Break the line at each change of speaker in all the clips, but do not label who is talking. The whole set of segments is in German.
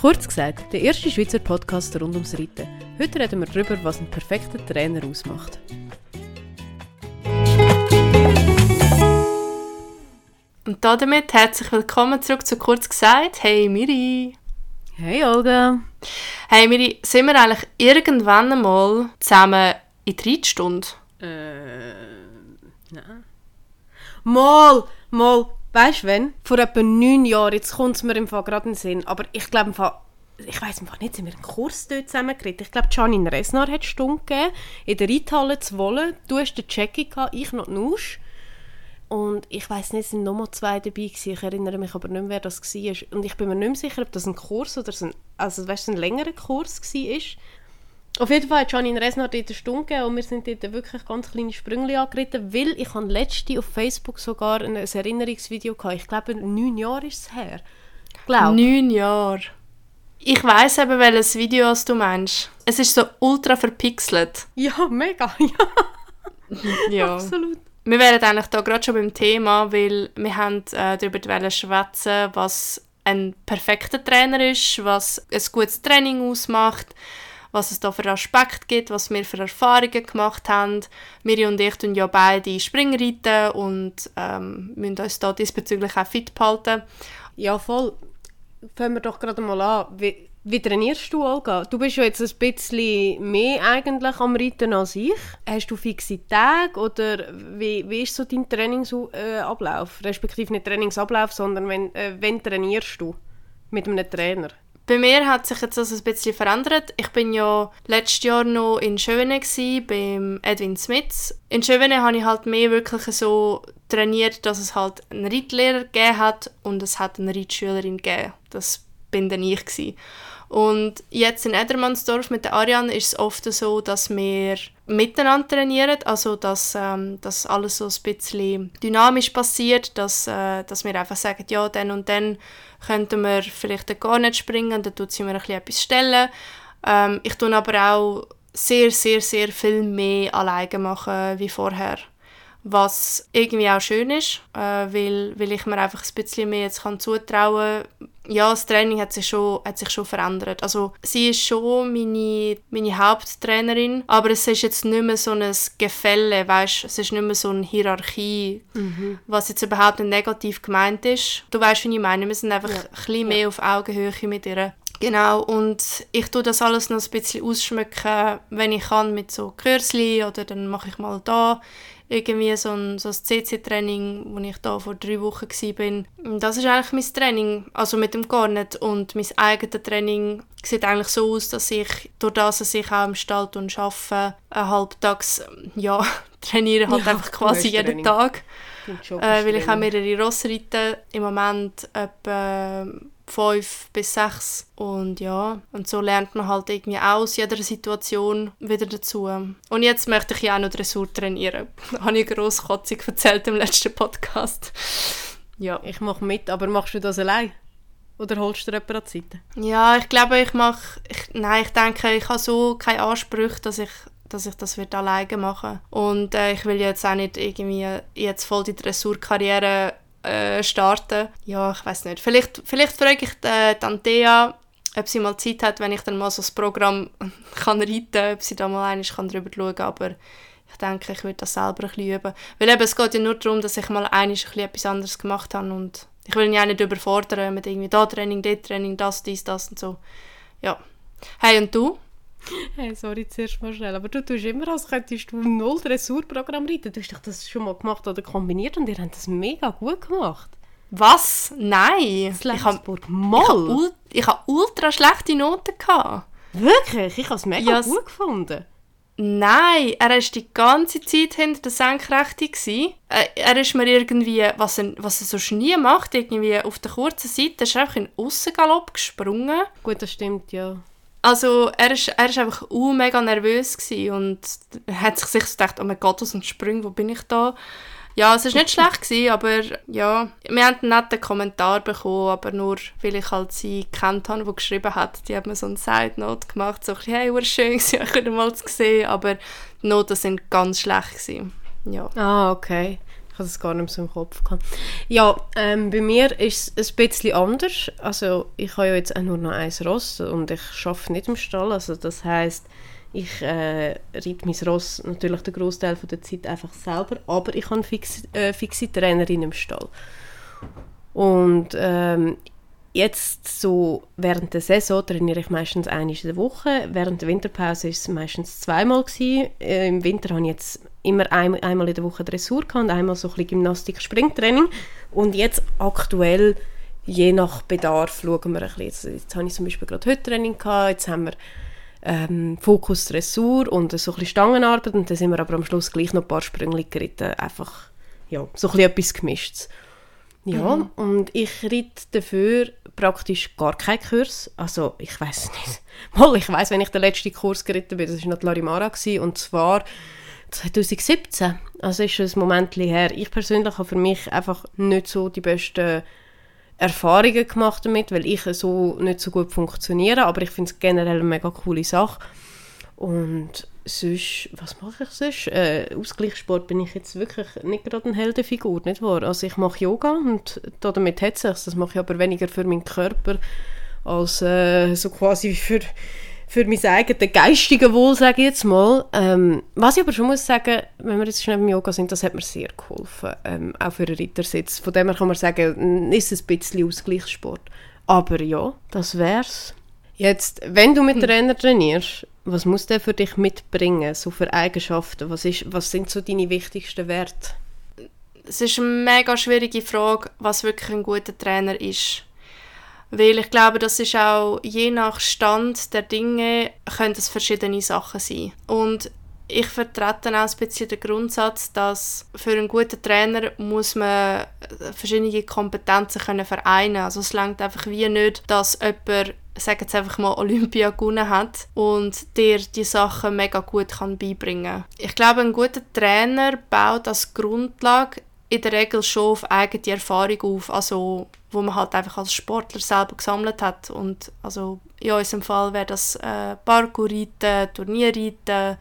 Kurz gesagt, der erste Schweizer Podcast rund ums Reiten. Heute reden wir darüber, was ein perfekter Trainer ausmacht.
Und damit herzlich willkommen zurück zu Kurz gesagt. Hey Miri!
Hey Olga!
Hey Miri, sind wir eigentlich irgendwann einmal zusammen in die Reitstunde?
Äh, nein. Mal, mal, weißt du wenn? Vor etwa neun Jahren, jetzt kommt es mir im Fall gerade in den Sinn, aber ich glaube im Fall, ich weiß einfach nicht, sind wir einen Kurs dort zusammen geredet. Ich glaube, Janine Resnar hat Stunde gegeben, in der Reithalle zu wollen. Du hast den Jackie gehabt, ich noch die Nusch. Und ich weiß nicht, es sind nochmal zwei dabei gewesen. Ich erinnere mich aber nicht mehr, wer das war. Und ich bin mir nicht mehr sicher, ob das ein Kurs oder so ein, also, weißt, ein längerer Kurs war. Auf jeden Fall hat Janine Resner dort eine Stunde gegeben und wir sind dort wirklich ganz kleine Sprünge angeritten, weil ich habe letzte auf Facebook sogar ein Erinnerungsvideo gehabt. Ich glaube, neun Jahre ist es her.
Glaub. Neun Jahre. Ich weiß eben, welches Video du meinst. Es ist so ultra verpixelt.
Ja, mega,
ja. ja. Absolut. Wir wären eigentlich da gerade schon beim Thema, weil wir haben äh, darüber schwätzen, was ein perfekter Trainer ist, was ein gutes Training ausmacht, was es da für Aspekte gibt, was wir für Erfahrungen gemacht haben. Miri und ich tun ja beide Springreiten und ähm, müssen uns da diesbezüglich auch fit behalten.
Ja, voll. Fangen wir doch gerade mal an. Wie, wie trainierst du, Olga? Du bist ja jetzt ein bisschen mehr eigentlich am Reiten als ich. Hast du fixe Tage oder wie, wie ist so dein Trainingsablauf? Respektive nicht Trainingsablauf, sondern wenn, äh, wenn trainierst du mit einem Trainer?
Bei mir hat sich jetzt das ein bisschen verändert. Ich bin ja letztes Jahr noch in Schöne beim Edwin Smith. In Schöne habe ich halt mehr wirklich so trainiert, dass es halt einen Reitlehrer gegeben hat und es hat eine Reitschülerin gegeben. Das bin dann ich gewesen. Und jetzt in Edermannsdorf mit der Ariane ist es oft so, dass wir miteinander trainieren, also dass, ähm, dass alles so ein bisschen dynamisch passiert, dass, äh, dass wir einfach sagen, ja, dann und dann könnten wir vielleicht gar nicht springen, dann tut sie mir ein bisschen etwas stellen. Ähm, ich tue aber auch sehr, sehr, sehr viel mehr alleine machen wie vorher was irgendwie auch schön ist, äh, weil, weil ich mir einfach ein bisschen mehr jetzt kann zutrauen ja, das Training hat sich schon, hat sich schon verändert. Also sie ist schon meine, meine Haupttrainerin, aber es ist jetzt nicht mehr so ein Gefälle, weißt? es ist nicht mehr so eine Hierarchie, mhm. was jetzt überhaupt nicht negativ gemeint ist. Du weißt, wie ich meine, wir sind einfach ja. ein bisschen mehr ja. auf Augenhöhe mit ihr. Genau, und ich tue das alles noch ein bisschen ausschmücken, wenn ich kann, mit so Kürzli oder dann mache ich mal da irgendwie so ein, so ein CC-Training, wo ich da vor drei Wochen war. Das ist eigentlich mein Training, also mit dem Garnet. Und mein eigenes Training sieht eigentlich so aus, dass ich, durch das, dass ich auch im Stall arbeite, halbtags, ja, trainiere halt ja, einfach quasi jeden Tag. Äh, weil ich auch mehrere Ross reite. Im Moment etwa fünf bis sechs. Und ja, und so lernt man halt irgendwie aus jeder Situation wieder dazu. Und jetzt möchte ich ja auch noch Dressur trainieren. habe ich grosskotzig erzählt im letzten Podcast.
ja. Ich mache mit, aber machst du das allein? Oder holst du dir jemanden an die Seite?
Ja, ich glaube, ich mache... Ich, nein, ich denke, ich habe so keine Ansprüche, dass ich dass ich das wird alleine machen Und äh, ich will jetzt auch nicht irgendwie jetzt voll die Dressurkarriere äh, starten. Ja, ich weiß nicht. Vielleicht, vielleicht frage ich äh, die Antea, ob sie mal Zeit hat, wenn ich dann mal so das Programm kann reiten ob sie da mal einmal kann drüber schauen kann. Aber ich denke, ich würde das selber ein bisschen üben. Weil eben, es geht ja nur darum, dass ich mal einmal etwas anderes gemacht habe und ich will ihn ja nicht überfordern mit irgendwie da Training, dort Training, das, dies, das und so. Ja. Hey, und du?
Hey, sorry, zuerst mal schnell, aber du tust immer, als könntest du null Dressurprogramm reiten. Du hast doch das schon mal gemacht oder kombiniert und ihr habt das mega gut gemacht.
Was? Nein!
Das ich habe mal.
Ich habe ultra schlechte Noten gehabt.
Wirklich? Ich habe es mega ja, gut gefunden.
Nein, er war die ganze Zeit hinter der Senkrechte. Äh, er ist mir irgendwie, was er, was er sonst nie macht, irgendwie auf der kurzen Seite, ist einfach in Aussengalopp gesprungen.
Gut, das stimmt, ja.
Also er ist, er ist einfach uh, mega nervös und hat sich sich gedacht, oh mein Gott, was ein Sprung, wo bin ich da? Ja, es war nicht schlecht, gewesen, aber ja, wir haben einen netten Kommentar bekommen, aber nur, weil ich halt sie kennt habe, die geschrieben hat. Die hat mir so eine Side-Note gemacht, so hey, war schön ich mal zu sehen, aber die Noten sind ganz schlecht gewesen. Ja.
Ah, okay. Habe es gar nicht mehr so im Kopf gehabt. Ja, ähm, bei mir ist es ein bisschen anders. Also ich habe ja jetzt auch nur noch ein Ross und ich arbeite nicht im Stall. Also das heißt ich äh, reite mein Ross natürlich den Großteil der Zeit einfach selber, aber ich habe fix, äh, fixe Trainerin im Stall. Und ähm, jetzt so während der Saison trainiere ich meistens einmal in der Woche. Während der Winterpause ist es meistens zweimal gewesen. Äh, Im Winter habe ich jetzt immer ein, einmal in der Woche Dressur und einmal so ein bisschen Gymnastik, Springtraining. Und jetzt aktuell je nach Bedarf schauen wir ein bisschen. Jetzt, jetzt habe ich zum Beispiel gerade heute Training gehabt, jetzt haben wir ähm, Fokus Dressur und so ein bisschen Stangenarbeit und dann sind wir aber am Schluss gleich noch ein paar Sprünge geritten. Einfach, ja, so ein bisschen etwas Gemischtes. Ja, mhm. und ich reite dafür praktisch gar keinen Kurs. Also, ich weiß nicht. Mal, ich weiß, wenn ich den letzten Kurs geritten bin, das war noch die Larimara, gewesen, und zwar 2017. Also ist es ein Moment her. Ich persönlich habe für mich einfach nicht so die besten Erfahrungen gemacht damit, weil ich so nicht so gut funktioniere, aber ich finde es generell eine mega coole Sache. Und sonst, was mache ich sonst? Äh, Ausgleichssport bin ich jetzt wirklich nicht gerade eine Heldenfigur, nicht wahr? Also ich mache Yoga und damit hat es sich. Das mache ich aber weniger für meinen Körper als äh, so quasi für für mein eigenes geistiges Wohl, sage ich jetzt mal. Ähm, was ich aber schon muss sagen, wenn wir jetzt schnell beim Yoga sind, das hat mir sehr geholfen, ähm, auch für einen Rittersitz. Von dem her kann man sagen, ist es ein bisschen Ausgleichssport. Aber ja, das wär's. Jetzt, wenn du mit hm. Trainer trainierst, was muss der für dich mitbringen, so für Eigenschaften? Was, ist, was sind so deine wichtigsten Werte?
Es ist eine mega schwierige Frage, was wirklich ein guter Trainer ist. Weil ich glaube, das ist auch je nach Stand der Dinge, können es verschiedene Sachen sein. Und ich vertrete auch ein bisschen den Grundsatz, dass für einen guten Trainer muss man verschiedene Kompetenzen können vereinen Also es langt einfach wie nicht, dass jemand sagen jetzt einfach mal Olympia gewonnen hat und dir die Sachen mega gut kann beibringen. Ich glaube, ein guter Trainer baut als Grundlage in der Regel schon auf eigene Erfahrung auf, also wo man halt einfach als Sportler selber gesammelt hat und also in unserem Fall wäre das äh, Parkour-Reiten, Turnierreiten,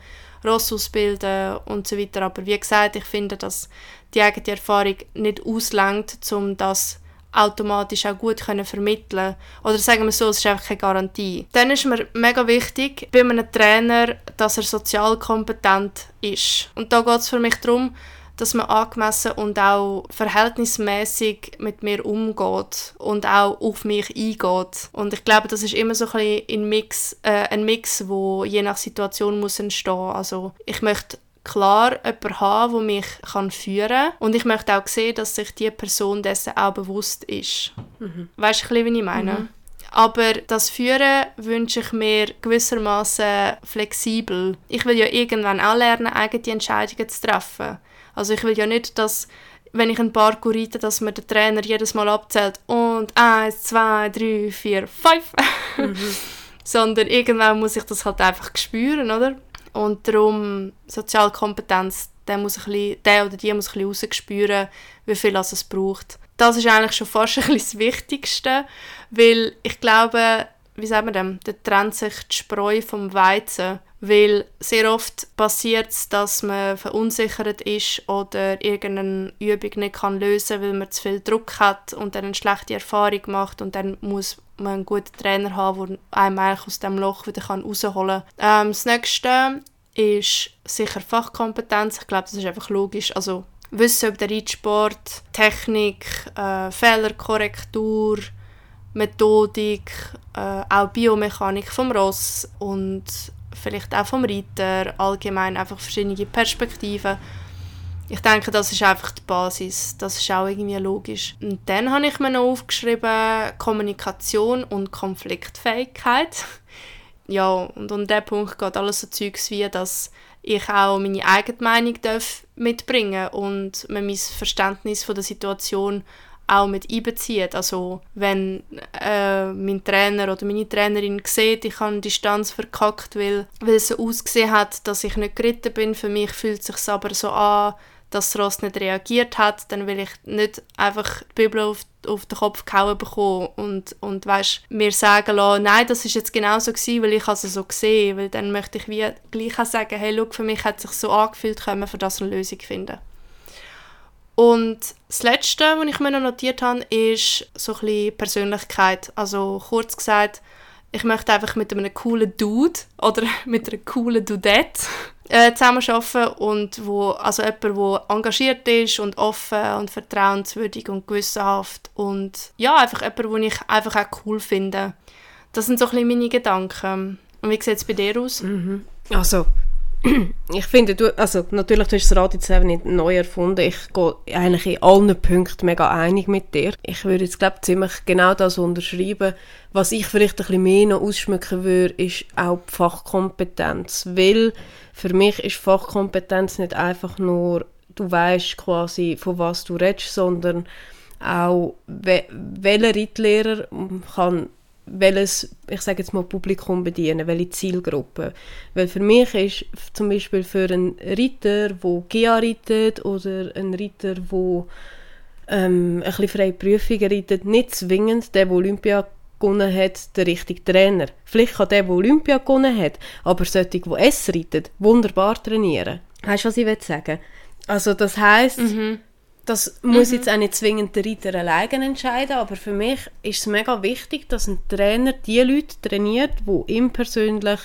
Ross ausbilden und so weiter, aber wie gesagt, ich finde, dass die eigene Erfahrung nicht auslangt, um das automatisch auch gut können vermitteln Oder sagen wir so, es ist einfach keine Garantie. Dann ist mir mega wichtig bei einem Trainer, dass er sozial kompetent ist. Und da geht es für mich darum, dass man angemessen und auch verhältnismäßig mit mir umgeht und auch auf mich eingeht. Und ich glaube, das ist immer so ein, ein Mix, äh, ein Mix, wo je nach Situation muss entstehen. Also ich möchte klar jemanden haben, der mich kann führen kann. Und ich möchte auch sehen, dass sich die Person dessen auch bewusst ist. Mhm. Weißt du, wie ich meine? Mhm. Aber das Führen wünsche ich mir gewissermaßen flexibel. Ich will ja irgendwann auch lernen, eigene Entscheidungen zu treffen. Also ich will ja nicht, dass wenn ich ein Parkour reite, dass mir der Trainer jedes Mal abzählt und eins, zwei, drei, vier, fünf. Mhm. Sondern irgendwann muss ich das halt einfach spüren, oder? Und darum Sozialkompetenz, der, muss ein bisschen, der oder die muss ein bisschen rausspüren, wie viel es braucht. Das ist eigentlich schon fast ein bisschen das Wichtigste, weil ich glaube, wie sagt man dem, da trennt sich die Spreu vom Weizen. Weil sehr oft passiert es, dass man verunsichert ist oder irgendeine Übung nicht kann lösen kann, weil man zu viel Druck hat und dann eine schlechte Erfahrung macht und dann muss man einen guten Trainer haben, der einem eigentlich aus dem Loch wieder rausholen kann. Ähm, das nächste ist sicher Fachkompetenz. Ich glaube, das ist einfach logisch. Also Wissen über den Reitsport, Technik, äh, Fehlerkorrektur, Methodik, äh, auch Biomechanik vom Ross und vielleicht auch vom Reiter, allgemein einfach verschiedene Perspektiven. Ich denke, das ist einfach die Basis. Das ist auch irgendwie logisch. Und dann habe ich mir noch aufgeschrieben, Kommunikation und Konfliktfähigkeit. ja, und an diesem Punkt geht alles so Zeugs wie, dass ich auch meine eigene Meinung darf mitbringen und mein Verständnis von der Situation auch mit einbezieht. Also wenn äh, mein Trainer oder meine Trainerin sieht, ich habe Distanz verkackt, weil, weil es so ausgesehen hat, dass ich nicht geritten bin, für mich fühlt es sich aber so an, dass das Ross nicht reagiert hat, dann will ich nicht einfach die Bibel auf, auf den Kopf gehauen bekommen und, und weißt, mir sagen lassen, nein, das ist jetzt genau so gewesen, weil ich es so gesehen weil dann möchte ich wie gleich auch sagen, hey, look, für mich hat es sich so angefühlt, können wir für das eine Lösung finden. Und das Letzte, was ich mir noch notiert habe, ist so ein bisschen Persönlichkeit. Also kurz gesagt, ich möchte einfach mit einem coolen Dude oder mit einer coolen Dudette äh, zusammenarbeiten und wo, also jemand, der engagiert ist und offen und vertrauenswürdig und gewissenhaft und ja, einfach jemand, den ich einfach auch cool finde. Das sind so ein bisschen meine Gedanken. Und wie sieht es bei dir aus?
Mhm. Also, ich finde, du, also natürlich, du hast das Rad jetzt eben nicht neu erfunden. Ich gehe eigentlich in allen Punkten mega einig mit dir. Ich würde jetzt, glaube ziemlich genau das unterschreiben. Was ich vielleicht ein bisschen mehr noch ausschmücken würde, ist auch die Fachkompetenz. Weil für mich ist Fachkompetenz nicht einfach nur, du weißt quasi, von was du redest, sondern auch, welcher Reitlehrer kann welches, ich sage jetzt mal, Publikum bedienen, welche Zielgruppe. Weil für mich ist zum Beispiel für einen Reiter, der GIA reitet oder einen Reiter, der ähm, ein bisschen freie Prüfungen reitet, nicht zwingend der, der Olympia gewonnen hat, der richtige Trainer. Vielleicht kann der, der Olympia gewonnen hat, aber solche, die S reitet, wunderbar trainieren. Weißt du, was ich will sagen? Also das heisst, mhm das muss mhm. jetzt auch nicht zwingend der Reiter alleine entscheiden, aber für mich ist es mega wichtig, dass ein Trainer die Leute trainiert, die ihm persönlich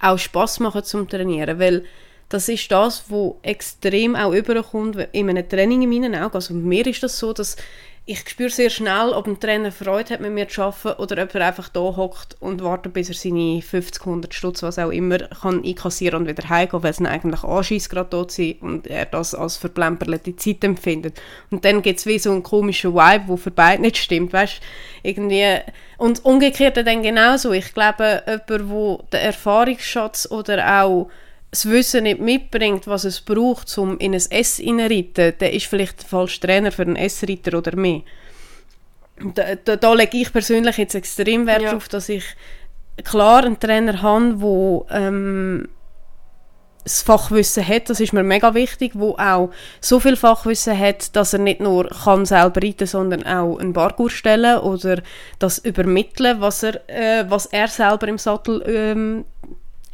auch Spaß machen zum Trainieren, weil das ist das, was extrem auch überkommt in einem Training in meinen Augen. Also mir ist das so, dass ich spüre sehr schnell, ob ein Trainer Freude hat, mit mir zu arbeiten oder ob er einfach da hockt und wartet, bis er seine 50, 100 Stutz, was auch immer, kann einkassieren und wieder heimgehen, weil es ihn eigentlich anschießt, gerade dort sein und er das als verplemperlte Zeit empfindet. Und dann gibt es wie so einen komischen Vibe, der für beide nicht stimmt, weißt irgendwie und umgekehrt dann genauso. Ich glaube, jemand, der den Erfahrungsschatz oder auch das Wissen nicht mitbringt, was es braucht, um in ein S reinzureiten, der ist vielleicht der falsche Trainer für einen S-Reiter oder mehr. Da, da, da, lege ich persönlich jetzt extrem Wert ja. darauf, dass ich klar einen Trainer habe, der ähm, das Fachwissen hat, das ist mir mega wichtig, wo auch so viel Fachwissen hat, dass er nicht nur kann selber reiten, sondern auch einen Bargur stellen oder das übermitteln, was er, äh, was er selber im Sattel ähm,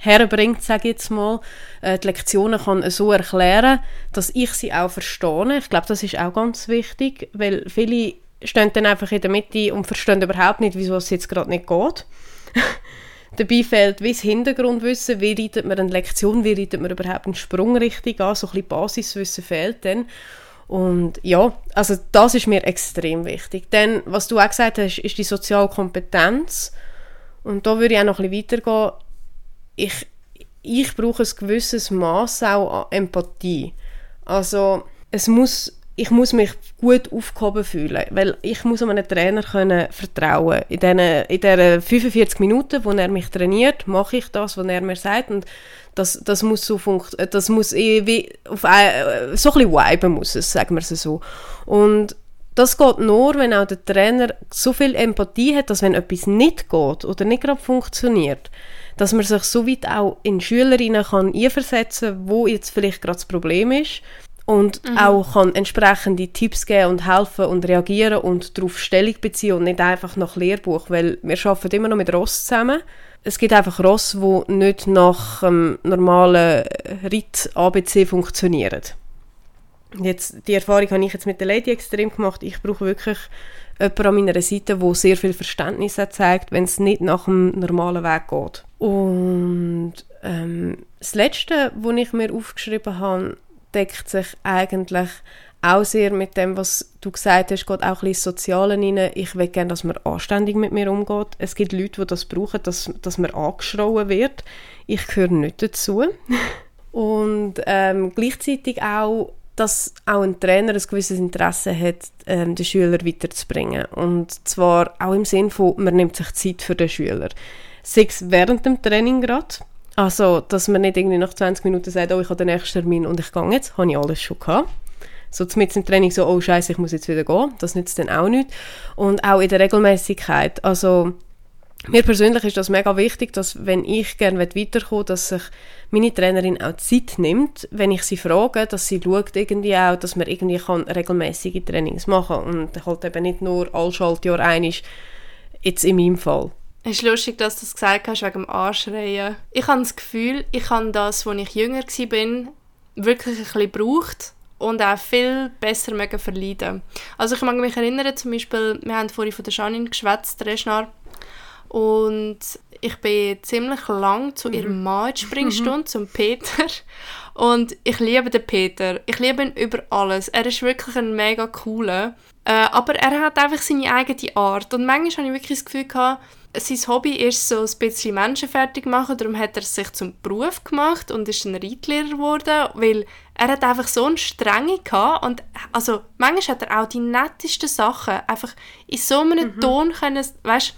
herbringt, sage ich jetzt mal, äh, die Lektionen kann so erklären, dass ich sie auch verstehe. Ich glaube, das ist auch ganz wichtig, weil viele stehen dann einfach in der Mitte und verstehen überhaupt nicht, wieso es jetzt gerade nicht geht. Dabei fehlt wie das Hintergrundwissen, wie reitet man eine Lektion, wie reitet man überhaupt einen Sprung richtig an, so ein bisschen Basiswissen fehlt dann. Und ja, also das ist mir extrem wichtig. Denn, was du auch gesagt hast, ist die soziale Kompetenz. Und da würde ich auch noch ein bisschen weitergehen ich, ich brauche ein gewisses Maß auch an Empathie. Also es muss, ich muss mich gut aufgehoben fühlen, weil ich muss einem Trainer können vertrauen. In diesen, in diesen 45 Minuten, wo er mich trainiert, mache ich das, was er mir sagt und das, das muss so funktionieren, das muss wie auf ein, so ein bisschen viben muss es, sagen wir es so. Und das geht nur, wenn auch der Trainer so viel Empathie hat, dass wenn etwas nicht geht oder nicht gerade funktioniert, dass man sich so weit auch in Schülerinnen kann einversetzen wo jetzt vielleicht gerade das Problem ist und mhm. auch kann entsprechende Tipps geben und helfen und reagieren und darauf Stellung beziehen und nicht einfach nach Lehrbuch, weil wir arbeiten immer noch mit Ross zusammen. Es gibt einfach Ross, wo nicht nach ähm, normalen Ritt ABC funktionieren. Jetzt, die Erfahrung habe ich jetzt mit der Lady extrem gemacht. Ich brauche wirklich jemanden an meiner Seite, der sehr viel Verständnis hat, zeigt, wenn es nicht nach dem normalen Weg geht. Und ähm, das Letzte, was ich mir aufgeschrieben habe, deckt sich eigentlich auch sehr mit dem, was du gesagt hast, geht auch ein bisschen ins Soziale rein. Ich will gerne, dass man anständig mit mir umgeht. Es gibt Leute, die das brauchen, dass, dass man angeschrauen wird. Ich gehöre nicht dazu. Und ähm, gleichzeitig auch, dass auch ein Trainer ein gewisses Interesse hat, ähm, den Schüler weiterzubringen. Und zwar auch im Sinne von, man nimmt sich Zeit für den Schüler sei es während dem Training gerade. Also, dass man nicht irgendwie nach 20 Minuten sagt, oh, ich habe den nächsten Termin und ich gehe jetzt, habe ich alles schon gehabt. So mit im Training so, oh scheiße, ich muss jetzt wieder gehen. Das nützt dann auch nicht. Und auch in der Regelmäßigkeit. Also, mir persönlich ist das mega wichtig, dass wenn ich gerne weiterkomme, dass sich meine Trainerin auch Zeit nimmt, wenn ich sie frage, dass sie schaut irgendwie auch, dass man irgendwie kann regelmäßige Trainings machen und halt eben nicht nur all Schaltjahr einig jetzt in meinem Fall.
Es ist lustig, dass du das gesagt hast wegen dem Anschreien. Ich habe das Gefühl, ich habe das, als ich jünger war, wirklich ein bisschen gebraucht. und auch viel besser verleiden. Also ich mag mich erinnern, zum Beispiel, wir haben vorhin von der Janine geschwätzt, Reschnar, und ich bin ziemlich lang zu ihrem mhm. Mann in Springstunde, zum Peter. Und ich liebe den Peter. Ich liebe ihn über alles. Er ist wirklich ein mega cooler. Äh, aber er hat einfach seine eigene Art. Und manchmal habe ich wirklich das Gefühl gehabt, sein Hobby ist so ein bisschen Menschen fertig machen, darum hat er sich zum Beruf gemacht und ist ein Reitlehrer geworden, weil er hat einfach so eine Strenge gehabt und also manchmal hat er auch die nettesten Sachen einfach in so einem mhm. Ton können, weißt,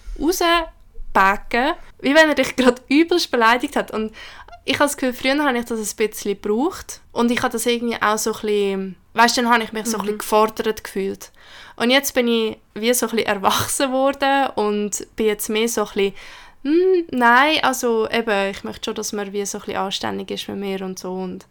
rausbacken, wie wenn er dich gerade übelst beleidigt hat und ich habe das Gefühl, früher habe ich das ein bisschen gebraucht und ich habe das irgendwie auch so ein bisschen, weißt, dann habe ich mich so ein bisschen mhm. gefordert gefühlt. Und jetzt bin ich wie so ein bisschen erwachsen worden und bin jetzt mehr so ein bisschen, hm, nein, also eben, ich möchte schon, dass man wie so ein bisschen anständig ist mit mir und so und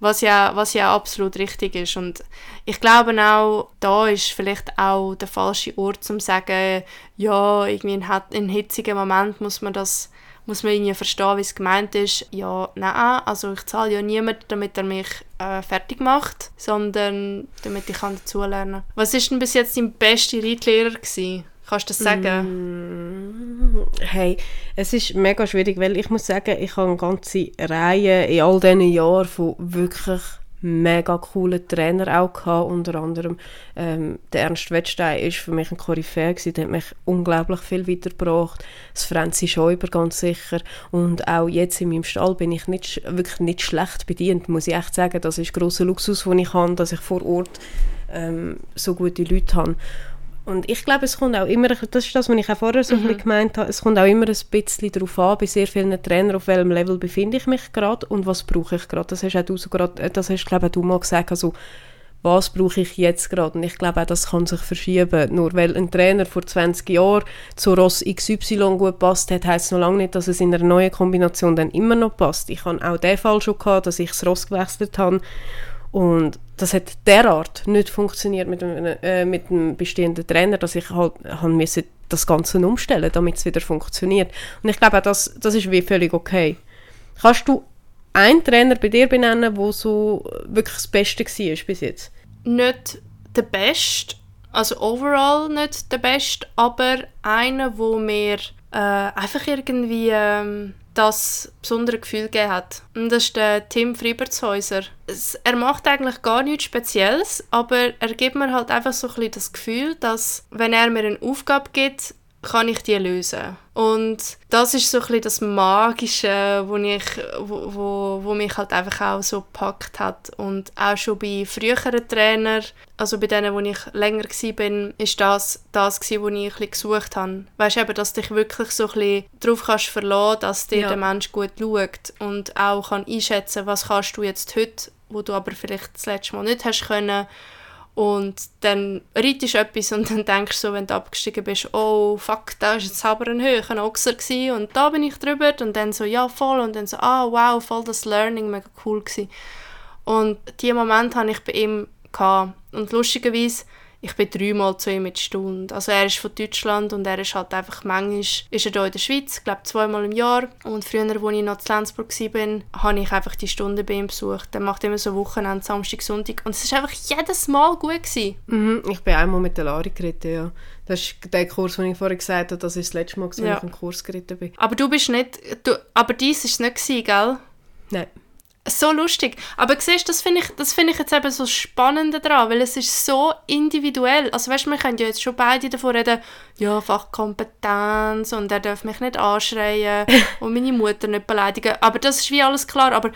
was ja, was ja absolut richtig ist und ich glaube auch, da ist vielleicht auch der falsche Ort zum sagen, ja, irgendwie in, in hitzigen Moment muss man das muss man irgendwie verstehen, wie es gemeint ist. Ja, nein, also ich zahle ja niemanden, damit er mich äh, fertig macht, sondern damit ich dazulernen kann. Was ist denn bis jetzt dein bester Reitlehrer gewesen? Kannst du das sagen?
Mm, hey, es ist mega schwierig, weil ich muss sagen, ich habe eine ganze Reihe in all diesen Jahren von wirklich mega coolen Trainer auch gehabt. Unter anderem ähm, der Ernst Wettstein ist für mich ein Koryphäe gewesen. Der hat mich unglaublich viel weitergebracht. Das Franzi Schäuber ganz sicher. Und auch jetzt in meinem Stall bin ich nicht, wirklich nicht schlecht bedient, muss ich echt sagen. Das ist grosser Luxus, den ich habe, dass ich vor Ort ähm, so gute Leute habe. Und ich glaube, es kommt auch immer, das ist das, was ich auch vorher so mhm. gemeint habe, es kommt auch immer ein bisschen darauf an, bei sehr vielen Trainern, auf welchem Level befinde ich mich gerade und was brauche ich gerade. Das hast auch du so grad, äh, das hast, glaube du mal gesagt, also was brauche ich jetzt gerade? Und ich glaube auch, das kann sich verschieben. Nur weil ein Trainer vor 20 Jahren zu Ross XY gut passt hat, heisst es noch lange nicht, dass es in einer neuen Kombination dann immer noch passt. Ich habe auch den Fall schon gehabt, dass ich das Ross gewechselt habe und das hat derart nicht funktioniert mit einem, äh, mit einem bestehenden Trainer, dass ich halt haben müssen das Ganze umstellen, damit es wieder funktioniert. Und ich glaube das, das ist wie völlig okay. Kannst du einen Trainer bei dir benennen, der so wirklich das Beste war bis jetzt?
Nicht der Beste, also overall nicht der Beste, aber einer, wo mir äh, einfach irgendwie... Ähm das besondere Gefühl gegeben hat. Und das ist der Tim Fribertshäuser. Er macht eigentlich gar nichts Spezielles, aber er gibt mir halt einfach so ein bisschen das Gefühl, dass wenn er mir eine Aufgabe gibt, kann ich die lösen. Und das ist so ein das Magische, wo, ich, wo, wo, wo mich halt einfach auch so gepackt hat. Und auch schon bei früheren Trainern, also bei denen, wo ich länger war, ist das das, gewesen, was ich ein gesucht habe. Weißt du, dass du dich wirklich so ein bisschen darauf kannst verlassen, dass dir ja. der Mensch gut schaut und auch kann einschätzen, was kannst du jetzt heute, wo du aber vielleicht das letzte Mal nicht hast können und dann reitest du etwas und dann denkst du so, wenn du abgestiegen bist, oh fuck, da war jetzt aber ein höherer Ochser und da bin ich drüber und dann so, ja voll und dann so, ah wow, voll das Learning, mega cool gewesen. Und diesen Moment hatte ich bei ihm gehabt. und lustigerweise ich bin dreimal zu ihm in die Stunde. Also er ist von Deutschland und er ist halt einfach manchmal ist er hier in der Schweiz, ich glaube zweimal im Jahr. Und früher, als ich noch in Lenzburg war, habe ich einfach die Stunde bei ihm besucht. Er macht immer so Wochenende, Samstag, Sonntag. Und es war einfach jedes Mal gut. Gewesen.
Mhm, ich bin einmal mit der Lari geritten, ja. Das ist der Kurs, den ich vorher gesagt habe, das ist das letzte Mal, als ja. ich einen Kurs geritten bin.
Aber du bist nicht, du, aber dies war es nicht, gewesen, gell?
Nein
so lustig. Aber siehst, das finde ich, find ich jetzt eben so spannend daran, weil es ist so individuell. Also weißt, wir können ja jetzt schon beide davon reden, ja, Fachkompetenz und er darf mich nicht anschreien und meine Mutter nicht beleidigen. Aber das ist wie alles klar, aber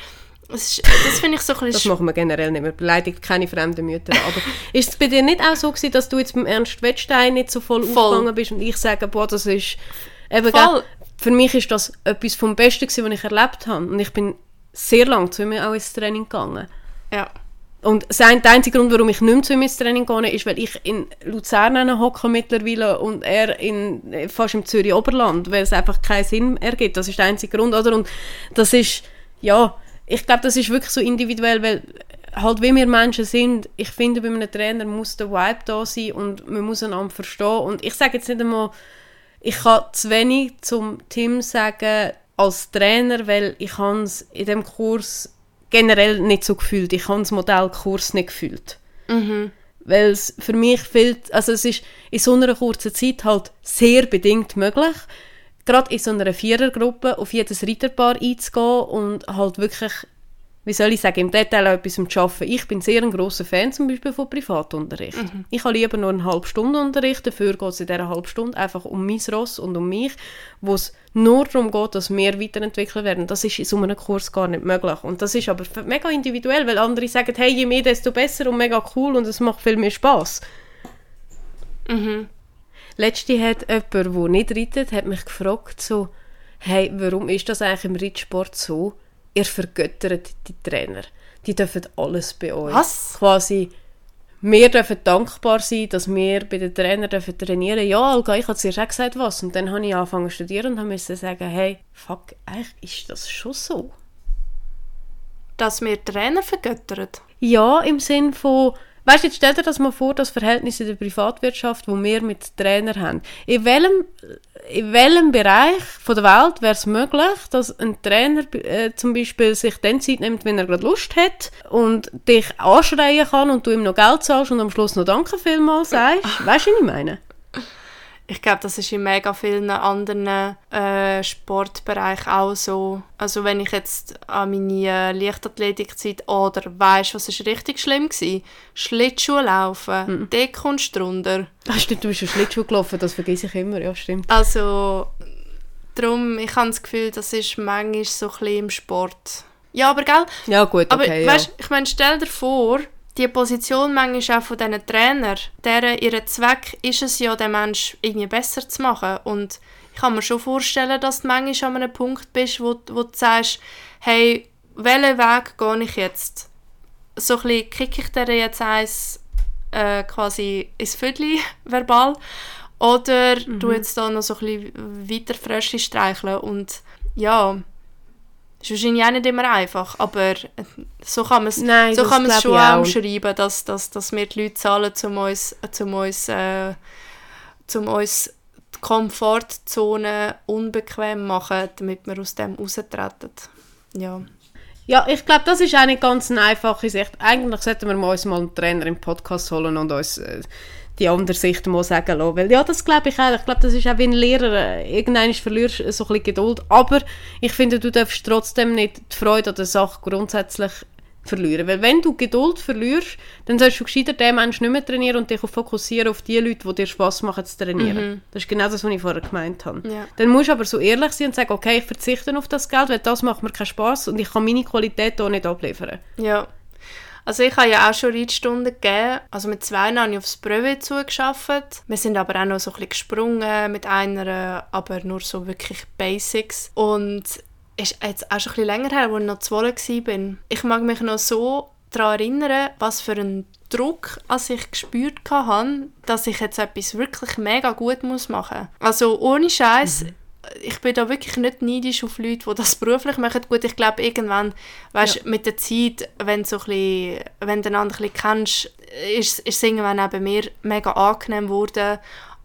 ist, das finde ich so ein bisschen...
Das machen wir generell nicht mehr. Beleidigt keine fremden Mütter. Aber ist es bei dir nicht auch so gewesen, dass du jetzt beim Ernst Wettstein nicht so voll, voll. aufgegangen bist und ich sage, boah, das ist... Eben, voll. für mich ist das etwas vom Besten gewesen, was ich erlebt habe. Und ich bin sehr lange zu auch ins Training gegangen.
Ja.
Und der einzige Grund, warum ich nicht mehr zu ihm ins Training gehe, ist, weil ich in Luzern hocke mittlerweile und er in, fast im Zürich Oberland, weil es einfach keinen Sinn ergibt. Das ist der einzige Grund, oder? Und das ist, ja, ich glaube, das ist wirklich so individuell, weil halt wie wir Menschen sind, ich finde, bei einem Trainer muss der Vibe da sein und man muss einander verstehen. Und ich sage jetzt nicht einmal, ich kann zu wenig zum Team sagen, als Trainer, weil ich es in dem Kurs generell nicht so gefühlt. Ich habe das Modell Kurs nicht gefühlt.
Mhm.
Weil es für mich fehlt, also es ist in so einer kurzen Zeit halt sehr bedingt möglich, gerade in so einer Vierergruppe auf jedes Reiterpaar einzugehen und halt wirklich, wie soll ich sagen, im Detail auch etwas zu arbeiten. Ich bin sehr ein grosser Fan zum Beispiel von Privatunterricht. Ich habe lieber nur eine halbe Stunde Unterricht, dafür geht es in dieser halben Stunde einfach um mein Ross und um mich, wo es nur darum geht, dass wir weiterentwickelt werden. Das ist in so einem Kurs gar nicht möglich. Und das ist aber mega individuell, weil andere sagen, hey, je mehr, desto besser und mega cool und es macht viel mehr Spass.
Mhm.
Letzte hat jemand, der nicht reitet, hat mich gefragt, so, hey, warum ist das eigentlich im Reitsport so? Ihr vergöttert die Trainer. Die dürfen alles bei euch.
Was?
Quasi, wir dürfen dankbar sein, dass wir bei den Trainern dürfen trainieren Ja, Alga, ich habe zuerst auch gesagt, was. Und dann habe ich angefangen zu studieren und musste sagen, hey, fuck, eigentlich ist das schon so.
Dass wir Trainer vergöttern.
Ja, im Sinn von, weißt du, jetzt stell dir das mal vor, das Verhältnis in der Privatwirtschaft, wo wir mit Trainern haben. In welchem, in welchem Bereich von der Welt wäre es möglich, dass ein Trainer äh, zum Beispiel sich dann Zeit nimmt, wenn er gerade Lust hat und dich anschreien kann und du ihm noch Geld zahlst und am Schluss noch Danke vielmals sagst? Weißt du, was ich meine?
Ich glaube, das ist in mega vielen anderen äh, Sportbereichen auch so. Also wenn ich jetzt an meine Leichtathletikzeit oder weiss, was ist richtig schlimm war, Schlittschuh laufen,
Mhm.
dort kommst du drunter.
Ach stimmt, du bist schon Schlittschuh gelaufen, das vergesse ich immer, ja stimmt.
Also darum, ich habe das Gefühl, das ist manchmal so ein bisschen im Sport. Ja, aber gell,
Ja gut,
aber
okay,
weißt, ich meine, stell dir vor, die Position manchmal auch von diesen Trainer, deren ihr Zweck ist es ja, den Mensch irgendwie besser zu machen. Und ich kann mir schon vorstellen, dass du manchmal an einem Punkt bist, wo, wo du sagst, hey, welchen Weg gehe ich jetzt? So ein bisschen kicke ich dir jetzt eins äh, quasi ins Viertel verbal oder du jetzt da noch so ein bisschen weiter streicheln und ja, ist wahrscheinlich auch nicht immer einfach, aber äh, so kann man es so
das
kann schon auch
auch.
schreiben, dass, dass, dass wir die Leute zahlen, um uns, um uns, äh, um uns die Komfortzone unbequem machen, damit wir aus dem raustreten. Ja.
Ja, ich glaube, das ist nicht ganz eine einfache Sicht. Eigentlich sollten wir mal uns mal einen Trainer im Podcast holen und uns äh, die andere Sicht mal sagen lassen. Weil ja, das glaube ich auch. Ich glaube, das ist auch wie ein Lehrer. Irgendwann verlierst du so ein bisschen Geduld. Aber ich finde, du darfst trotzdem nicht die Freude an der Sache grundsätzlich verlieren. Weil wenn du Geduld verlierst, dann sollst du gescheiter den Menschen nicht mehr trainieren und dich fokussieren auf die Leute, die dir Spass machen zu trainieren. Das ist genau das, was ich vorher gemeint habe.
Ja.
Dann musst du aber so ehrlich sein und sagen, okay, ich verzichte auf das Geld, weil das macht mir keinen Spass und ich kann meine Qualität hier nicht abliefern.
Ja. Also ich habe ja auch schon Reitstunden gegeben. Also mit zwei habe ich aufs Brevet zugearbeitet. Wir sind aber auch noch so ein bisschen gesprungen mit einer, aber nur so wirklich Basics. Und ist jetzt auch schon ein länger her, als ich noch zu war. Ich mag mich noch so daran erinnern, was für einen Druck als ich gespürt habe, dass ich jetzt etwas wirklich mega gut machen muss. Also ohne Scheiß. Ich bin da wirklich nicht neidisch auf Leute, die das beruflich machen. Gut, ich glaube, irgendwann, weißt, mit der Zeit, wenn, du so ein bisschen, wenn du einander ein bisschen kennst, ist, ist es irgendwann auch bei mir mega angenehm geworden.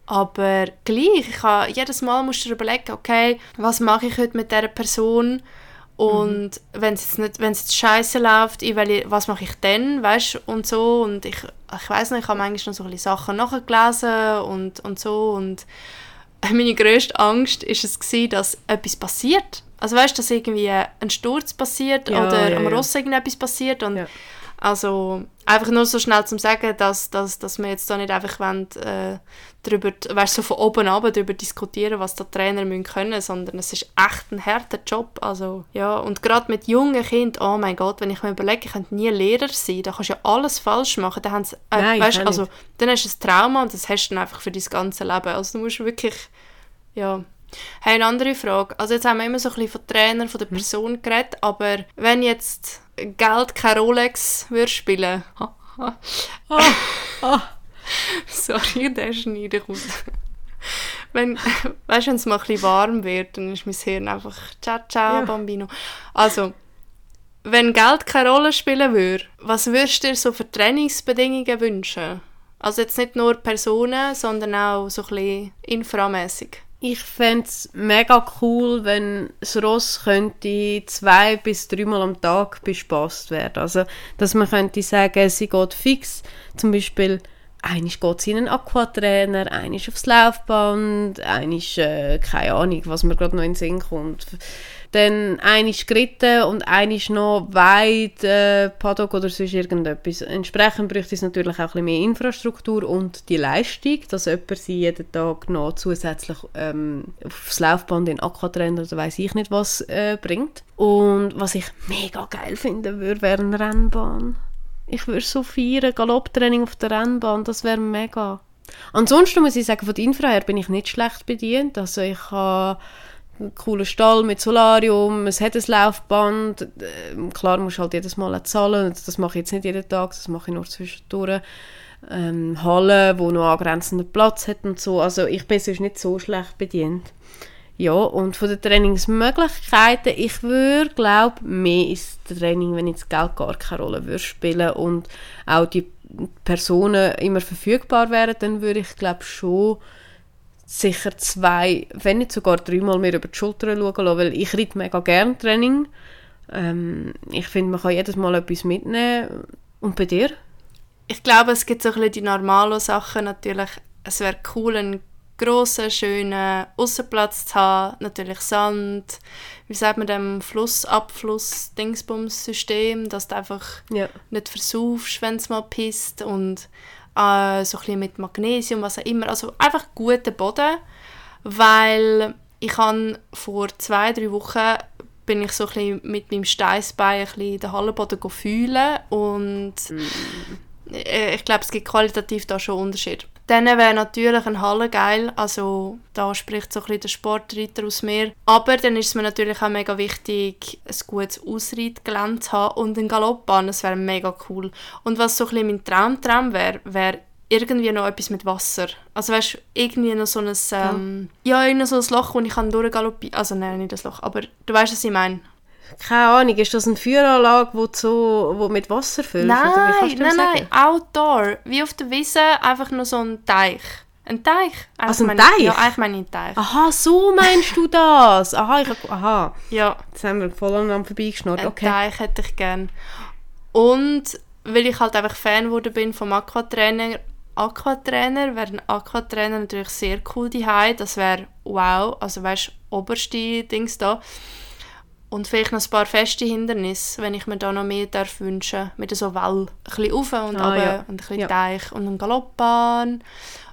Aber gleich, ich habe, jedes Mal musst du dir überlegen, okay, was mache ich heute mit dieser Person? Und wenn es jetzt nicht, wenn es jetzt scheiße läuft, in welche, was mache ich dann, weißt und so und ich, ich weiß nicht, ich habe manchmal noch so ein bisschen Sachen nachgelesen und, und so und meine grösste Angst ist es gewesen, dass etwas passiert. Also weißt, dass irgendwie ein Sturz passiert
Ja,
oder
ja,
am
ja.
Ross irgendetwas passiert und
Ja.
Also einfach nur so schnell zum sagen, dass, dass, dass wir jetzt da nicht einfach wollen, äh, darüber, weißt, so von oben ab darüber diskutieren, was da Trainer müssen können, sondern es ist echt ein harter Job. Also, ja, und gerade mit jungen Kindern, oh mein Gott, wenn ich mir überlege, ich könnte nie Lehrer sein, da kannst du ja alles falsch machen. Dann, äh,
Nein,
weißt, also, dann hast du ein Trauma und das hast du dann einfach für dein ganze Leben. Also du musst wirklich, ja... Hey, eine andere Frage. Also jetzt haben wir immer so ein bisschen von Trainer, von der Person geredet, aber wenn jetzt Geld kein Rolex würde spielen... Sorry, der schneide ich raus. Wenn, weißt du, wenn es mal ein bisschen warm wird, dann ist mein Hirn einfach ciao, ciao,
Ja.
Bambino. Also, wenn Geld keine Rolle spielen würde, was würdest du dir so für Trainingsbedingungen wünschen? Also jetzt nicht nur Personen, sondern auch so ein bisschen inframäßig.
Ich fände es mega cool, wenn das Ross könnte zwei bis dreimal am Tag bespaßt werden. Also, dass man könnte sagen, sie geht fix, zum Beispiel Einisch geht sie in einen Aquatrainer, einisch aufs Laufband, einisch, äh, keine Ahnung, was mir gerade noch in den Sinn kommt. Dann einisch geritten und einisch noch weit äh, Paddock oder sonst irgendetwas. Entsprechend bräuchte es natürlich auch ein bisschen mehr Infrastruktur und die Leistung, dass jemand sie jeden Tag noch zusätzlich ähm, aufs Laufband in Aquatrainer oder weiß ich nicht was äh, bringt. Und was ich mega geil finden würde, wäre eine Rennbahn. Ich würde so feiern, Galopptraining auf der Rennbahn, das wäre mega. Ansonsten muss ich sagen, von der Infra her bin ich nicht schlecht bedient. Also ich habe einen coolen Stall mit Solarium, es hat ein Laufband. Ähm, klar, musst du halt jedes Mal zahlen. Das mache ich jetzt nicht jeden Tag, das mache ich nur zwischendurch. Ähm, Halle, wo noch angrenzenden Platz hat und so. Also ich bin sonst nicht so schlecht bedient. Ja, und von den Trainingsmöglichkeiten, ich würde, glaube mehr ist Training, wenn jetzt Geld gar keine Rolle würde spielen und auch die Personen immer verfügbar wären, dann würde ich, glaube schon sicher zwei, wenn nicht sogar dreimal mehr über die Schulter schauen lassen, weil ich reite mega gerne Training. Ähm, ich finde, man kann jedes Mal etwas mitnehmen. Und bei dir?
Ich glaube, es gibt so ein bisschen die normalen Sachen natürlich. Es wäre cool, einen grossen, schönen Aussenplatz zu haben, natürlich Sand, wie sagt man dem Flussabfluss Dingsbums System, dass du einfach ja. nicht versaufst, wenn es mal pisst und äh, so ein bisschen mit Magnesium, was auch immer, also einfach guter Boden, weil ich habe vor zwei, drei Wochen bin ich so ein bisschen mit meinem Steißbein ein bisschen den Hallenboden fühlen und mm. ich glaube, es gibt qualitativ da schon Unterschied. Dann wäre natürlich ein Halle geil, also da spricht so ein bisschen der Sportreiter aus mir. Aber dann ist es mir natürlich auch mega wichtig, ein gutes Ausreitgelände zu haben und eine Galoppbahn, das wäre mega cool. Und was so ein bisschen mein Traumtraum wäre, wäre irgendwie noch etwas mit Wasser. Also weißt du, irgendwie noch so ein, ähm, ja, ja so ein Loch, wo ich kann durchgaloppieren Also nein, nicht das Loch, aber du weißt, was ich meine
keine Ahnung, ist das eine Führanlage, wo, so, wo mit Wasser füllt?
Nein, nein, nein, Outdoor. Wie auf der Wiese, einfach nur so ein Teich. Ein Teich.
Also ein Teich?
Ja, eigentlich meine ich einen Teich.
Aha, so meinst du das? Aha, ich, aha. Ja. Jetzt haben wir voll an vorbeigeschnurrt. Okay.
Ein Teich hätte ich gerne. Und weil ich halt einfach Fan wurde bin vom Aquatrainer, Aquatrainer wäre ein Aquatrainer natürlich sehr cool die Das wäre wow, also weißt du, oberste Dings da. Und vielleicht noch ein paar feste Hindernisse, wenn ich mir da noch mehr darf wünschen Mit so Wall. Ein bisschen rauf und ah, runter ja. und ein bisschen ja. Teich und eine Galoppbahn.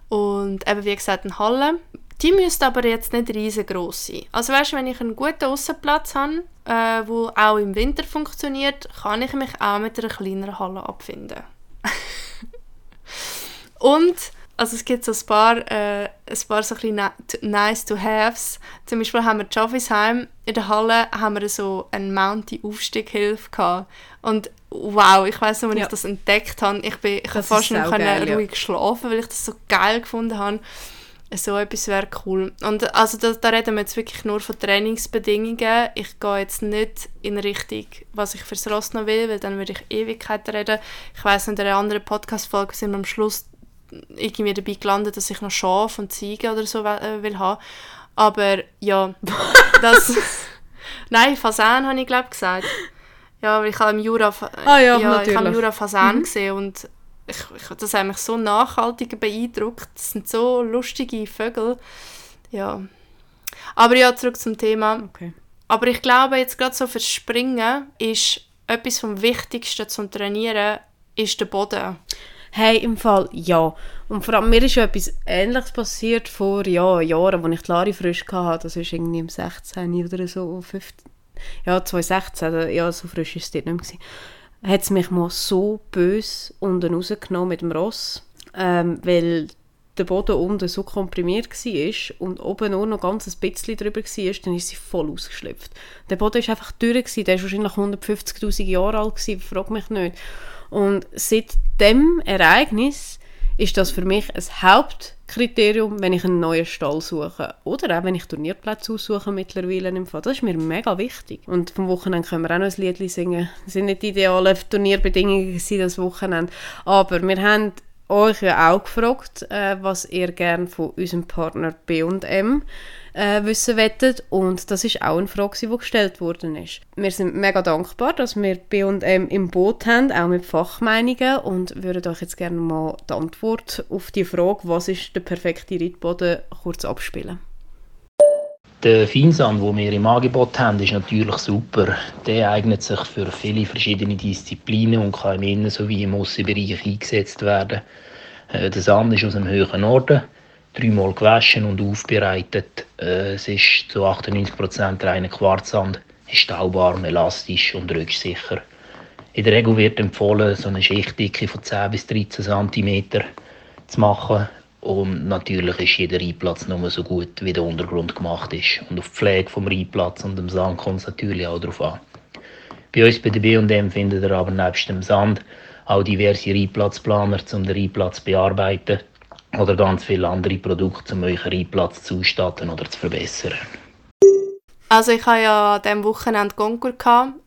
Und eben, wie gesagt, eine Halle. Die müsste aber jetzt nicht riesengroß sein. Also weißt du, wenn ich einen guten Aussenplatz habe, äh, wo auch im Winter funktioniert, kann ich mich auch mit einer kleineren Halle abfinden. und also es gibt so ein paar, äh, ein paar so ein nice to haves. Zum Beispiel haben wir in Joffisheim in der Halle haben wir so eine Mounty-Aufstieghilfe gehabt. Und wow, ich weiß noch, als ja. ich das entdeckt habe, ich, bin, ich habe fast nicht geil, ruhig ja. schlafen, weil ich das so geil gefunden habe. So etwas wäre cool. Und also da, da reden wir jetzt wirklich nur von Trainingsbedingungen. Ich gehe jetzt nicht in Richtung, was ich fürs Ross noch will, weil dann würde ich Ewigkeiten reden. Ich weiß in einer anderen Podcast-Folge sind wir am Schluss irgendwie dabei gelandet, dass ich noch Schaf und Ziege oder so äh, will haben. Aber ja, das... Nein, Fasan habe ich glaube gesagt. Ja, weil ich habe im Jura,
ah, ja, ja,
ich habe im Jura Fasan mhm. gesehen und ich, ich, das hat mich so nachhaltig beeindruckt. Das sind so lustige Vögel. Ja. Aber ja, zurück zum Thema.
Okay.
Aber ich glaube, jetzt gerade so fürs Springen ist etwas vom Wichtigsten zum Trainieren ist der Boden.
Hey, im Fall ja. Und vor allem mir ist etwas Ähnliches passiert vor ja, Jahren, als ich Lari frisch hatte. Das war irgendwie im 16 oder so, 15. Ja, 2016, ja, so frisch war es dort nicht mehr. Hat es mich mal so böse unten rausgenommen mit dem Ross, ähm, weil der Boden unten so komprimiert war und oben nur noch ganz ein bisschen drüber war, dann ist sie voll ausgeschlüpft. Der Boden war einfach durch, der war wahrscheinlich 150'000 Jahre alt, frag mich nicht. Und seit dem Ereignis ist das für mich ein Hauptkriterium, wenn ich einen neuen Stall suche. Oder auch wenn ich Turnierplätze aussuche mittlerweile im Fall. Das ist mir mega wichtig. Und vom Wochenende können wir auch noch ein Lied singen. Das sind nicht die idealen Turnierbedingungen das Wochenende. Aber wir haben euch ja auch gefragt, äh, was ihr gerne von unserem Partner B&M äh, wissen wettet und das ist auch eine Frage, die gestellt worden ist. Wir sind mega dankbar, dass wir B&M im Boot haben, auch mit Fachmeinungen und würden euch jetzt gerne mal die Antwort auf die Frage, was ist der perfekte Reitboden, kurz abspielen.
Der Feinsand, den wir im Angebot haben, ist natürlich super. Der eignet sich für viele verschiedene Disziplinen und kann im Innen- sowie im Aussenbereich eingesetzt werden. Äh, der Sand ist aus dem höheren Norden, dreimal gewaschen und aufbereitet. Äh, es ist zu 98% reiner Quarzsand, ist staubarm, elastisch und rücksicher. In der Regel wird empfohlen, so eine Schichtdicke von 10 bis 13 cm zu machen. Und natürlich ist jeder Reitplatz nur so gut, wie der Untergrund gemacht ist. Und auf die Pflege vom Reitplatz und dem Sand kommt es natürlich auch darauf an. Bei uns bei der B&M findet ihr aber nebst dem Sand auch diverse Reitplatzplaner, um den Reitplatz zu bearbeiten oder ganz viele andere Produkte, um euren Reitplatz zu ausstatten oder zu verbessern.
Also ich hatte ja an diesem Wochenende Concours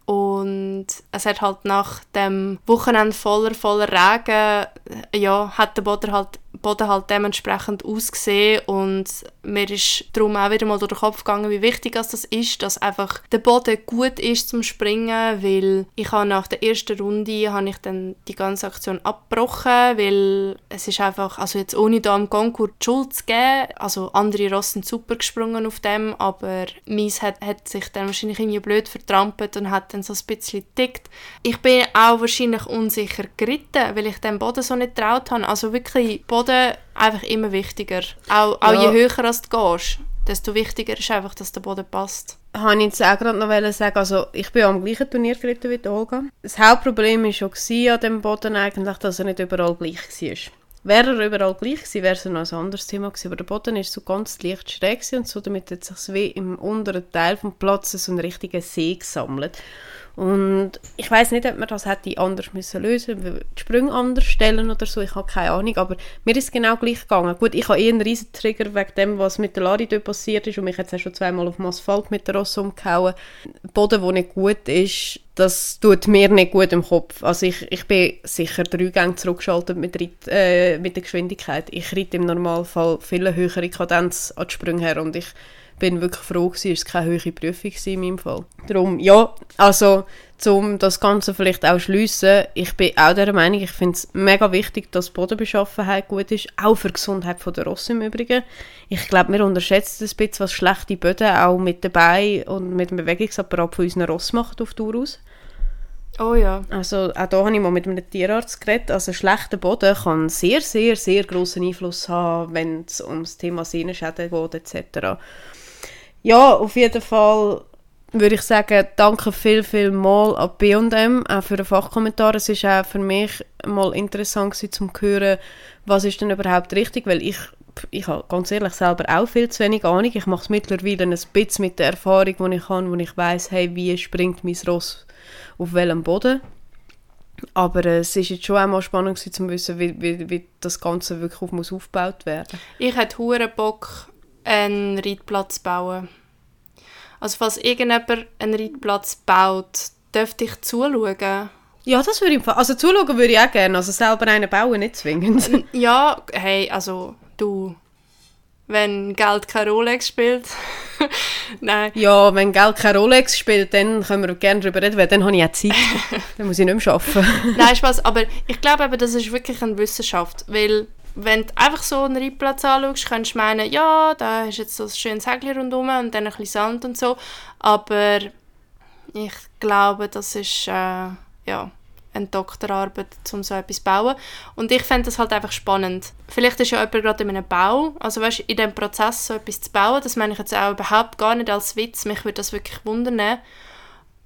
und es hat halt nach dem Wochenende voller, voller Regen, ja, hat der Boden halt Boden halt dementsprechend ausgesehen. Und mir ist darum auch wieder mal durch den Kopf gegangen, wie wichtig das ist, dass einfach der Boden gut ist zum Springen, weil ich habe nach der ersten Runde habe ich dann die ganze Aktion abgebrochen, weil es ist einfach, also jetzt ohne da am Konkurs die Schuld zu geben, also andere Rosse sind super gesprungen auf dem, aber meins hat, hat sich dann wahrscheinlich irgendwie blöd vertrampelt und hat dann so ein bisschen tickt. Ich bin auch wahrscheinlich unsicher geritten, weil ich den Boden so nicht traut habe, also wirklich Boden einfach immer wichtiger. Auch, auch ja. je höher du gehst, desto wichtiger ist einfach, dass der Boden passt.
Habe ich jetzt auch gerade noch sagen, also ich bin am gleichen Turnier geritten wie Olga. Das Hauptproblem war schon an dem Boden eigentlich, dass er nicht überall gleich war. Wäre er überall gleich gewesen, wäre es noch ein anderes Thema gewesen. Aber der Boden ist so ganz leicht schräg und so, damit hat sich wie im unteren Teil des Platzes so ein richtiger See gesammelt. Und ich weiß nicht, ob man das hätte anders müssen lösen müssen, die Sprünge anders stellen oder so, ich habe keine Ahnung, aber mir ist es genau gleich gegangen. Gut, ich habe eh einen riesen Trigger wegen dem, was mit der Lari dort passiert ist und mich jetzt schon zweimal auf dem Asphalt mit der Rosse umgehauen. Boden, der nicht gut ist, das tut mir nicht gut im Kopf. Also ich, ich bin sicher drei Gänge zurückgeschaltet mit, Ritt, äh, mit der Geschwindigkeit. Ich reite im Normalfall viel höhere Kadenz an die Sprünge her und ich bin wirklich froh gewesen, es keine höhere Prüfung in meinem Fall. Darum, ja, also, um das Ganze vielleicht auch schliessen, ich bin auch der Meinung, ich finde es mega wichtig, dass die Bodenbeschaffenheit gut ist, auch für die Gesundheit der Rosse im Übrigen. Ich glaube, wir unterschätzen ein bisschen, was schlechte Böden auch mit dabei und mit dem Bewegungsapparat von unseren Ross machen auf Tour aus.
Oh ja.
Also auch da habe ich mal mit einem Tierarzt geredet. Also schlechter Boden kann sehr, sehr, sehr großen Einfluss haben, wenn es um das Thema Sehnenschäden geht etc. Ja, auf jeden Fall würde ich sagen, danke viel, viel mal an B&M, auch für den Fachkommentar. Es ist auch für mich mal interessant gewesen, zu hören, was ist denn überhaupt richtig, weil ich, ich habe ganz ehrlich selber auch viel zu wenig Ahnung. Ich mache es mittlerweile ein bisschen mit der Erfahrung, die ich habe, wo ich weiß, hey, wie springt mein Ross auf welchem Boden. Aber äh, es ist jetzt schon einmal spannend zu wissen, wie, wie, wie das Ganze wirklich auf muss aufgebaut werden
Ich hätte hure Bock, einen Reitplatz bauen. Also falls irgendjemand einen Reitplatz baut, dürfte ich zuschauen.
Ja, das würde ich Also zuschauen würde ich auch gerne, also selber einen bauen nicht zwingend.
ja, hey, also du, wenn Geld keine Rolex spielt. Nein.
Ja, wenn Geld keine Rolex spielt, dann können wir gerne darüber reden, weil dann habe ich auch Zeit. dann muss ich nicht mehr arbeiten.
Nein, Spaß, aber ich glaube eben, das ist wirklich eine Wissenschaft, weil wenn du einfach so einen Reitplatz anschaust, kannst du meinen, ja, da ist jetzt so ein schönes Häkchen rundherum und dann ein bisschen Sand und so. Aber ich glaube, das ist äh, ja, eine Doktorarbeit, um so etwas zu bauen. Und ich fände das halt einfach spannend. Vielleicht ist ja jemand gerade in einem Bau, also weißt, in dem Prozess so etwas zu bauen, das meine ich jetzt auch überhaupt gar nicht als Witz, mich würde das wirklich wundern.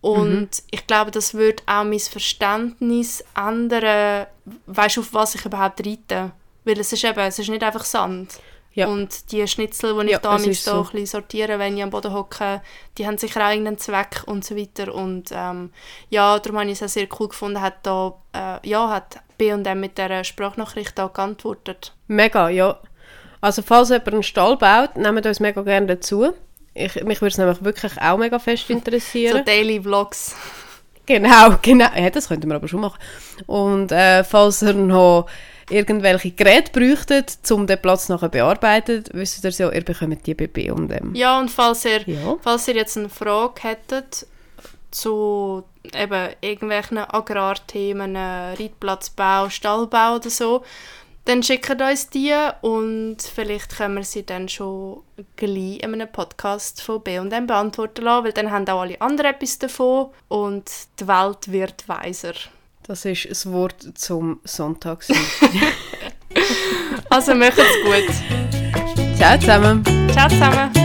Und mhm. ich glaube, das würde auch mein Verständnis ändern, weißt du, auf was ich überhaupt reite. Weil es ist eben, es ist nicht einfach Sand. Ja. Und die Schnitzel, die ich ja, da mit so. sortiere, wenn ich am Boden hocke, die haben sicher auch irgendeinen Zweck und so weiter. Und ähm, ja, darum habe ich es auch sehr cool gefunden, hat da, äh, ja, hat B&M mit dieser Sprachnachricht da geantwortet.
Mega, ja. Also falls jemand einen Stall baut, nehmt uns mega gerne dazu. Ich, mich würde es nämlich wirklich auch mega fest interessieren.
so Daily Vlogs.
Genau, genau. Ja, das könnten wir aber schon machen. Und äh, falls ihr noch irgendwelche Geräte bräuchtet, um den Platz nachher zu bearbeiten, wisst ihr so, ihr bekommt die bei B&M.
Ja, und falls ihr,
Ja.
falls ihr jetzt eine Frage hättet zu eben irgendwelchen Agrarthemen, äh, Reitplatzbau, Stallbau oder so, dann schickt uns die und vielleicht können wir sie dann schon gleich in einem Podcast von B&M beantworten lassen, weil dann haben auch alle anderen etwas davon und die Welt wird weiser.
Das ist das Wort zum Sonntag.
Also macht's gut.
Ciao zusammen.
Ciao zusammen.